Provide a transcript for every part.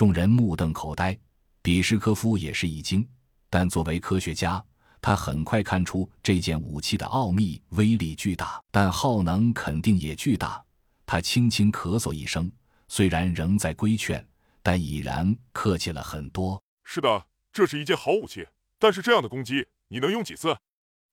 众人目瞪口呆，比什科夫也是一惊。但作为科学家，他很快看出这件武器的奥秘，威力巨大，但耗能肯定也巨大。他轻轻咳嗽一声，虽然仍在规劝，但已然客气了很多。是的，这是一件好武器，但是这样的攻击，你能用几次？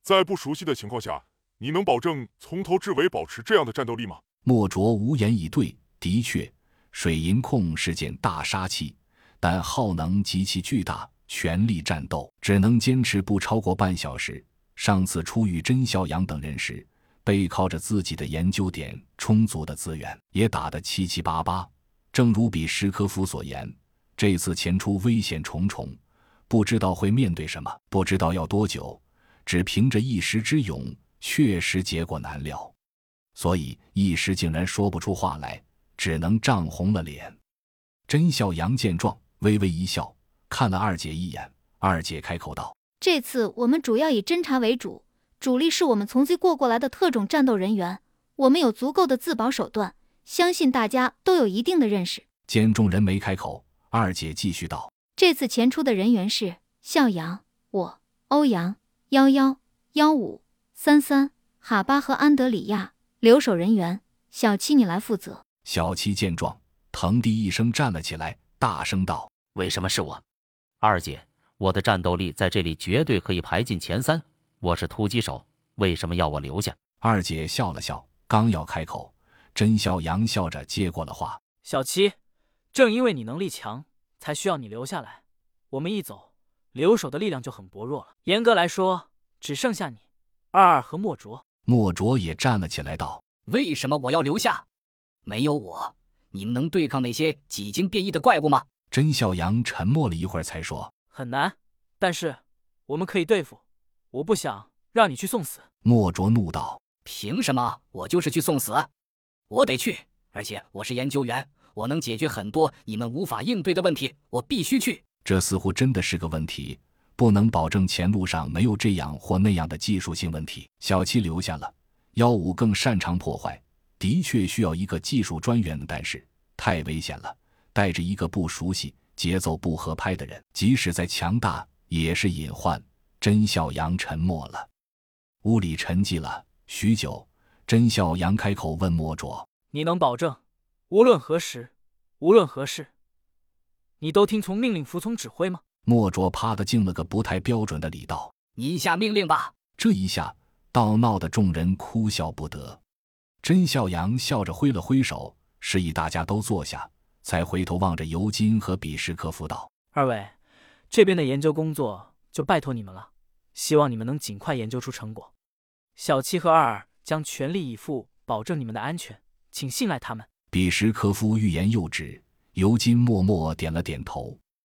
在不熟悉的情况下，你能保证从头至尾保持这样的战斗力吗？莫卓无言以对。的确，水银控是件大杀器，但耗能极其巨大。全力战斗只能坚持不超过半小时。上次初遇甄孝阳等人时，背靠着自己的研究点、充足的资源，也打得七七八八。正如比什科夫所言，这次前出危险重重，不知道会面对什么，不知道要多久。只凭着一时之勇，确实结果难料。所以一时竟然说不出话来，只能涨红了脸。甄孝阳见状，微微一笑。看了二姐一眼，二姐开口道：“这次我们主要以侦查为主，主力是我们从 Z 过过来的特种战斗人员，我们有足够的自保手段，相信大家都有一定的认识。”见众人没开口，二姐继续道：“这次前出的人员是向阳、我、欧阳、幺幺、幺五、三三、哈巴和安德里亚。留守人员小七，你来负责。”小七见状，腾地一声站了起来，大声道：“为什么是我？”二姐，我的战斗力在这里绝对可以排进前三。我是突击手，为什么要我留下？二姐笑了笑，刚要开口，甄孝阳笑着接过了话：“小七，正因为你能力强，才需要你留下来。我们一走，留守的力量就很薄弱了。严格来说，只剩下你、二二和莫卓。”莫卓也站了起来，道：“为什么我要留下？没有我，你们能对抗那些几经变异的怪物吗？”甄孝阳沉默了一会儿，才说：“很难，但是我们可以对付。我不想让你去送死。”莫卓怒道：“凭什么我就是去送死？我得去，而且我是研究员，我能解决很多你们无法应对的问题，我必须去。”这似乎真的是个问题，不能保证前路上没有这样或那样的技术性问题。小七留下了，幺五更擅长破坏，的确需要一个技术专员，但是太危险了。带着一个不熟悉、节奏不合拍的人，即使再强大也是隐患。甄孝阳沉默了，屋里沉寂了许久。甄孝阳开口问莫卓：“你能保证，无论何时，无论何事，你都听从命令、服从指挥吗？”莫卓啪的敬了个不太标准的礼，道：“你下命令吧。”这一下，倒闹得众人哭笑不得。甄孝阳笑着挥了挥手，示意大家都坐下。才回头望着尤金和比什科夫道：“二位，这边的研究工作就拜托你们了，希望你们能尽快研究出成果。小七和二二将全力以赴保证你们的安全，请信赖他们。”比什科夫欲言又止，尤金默默点了点头。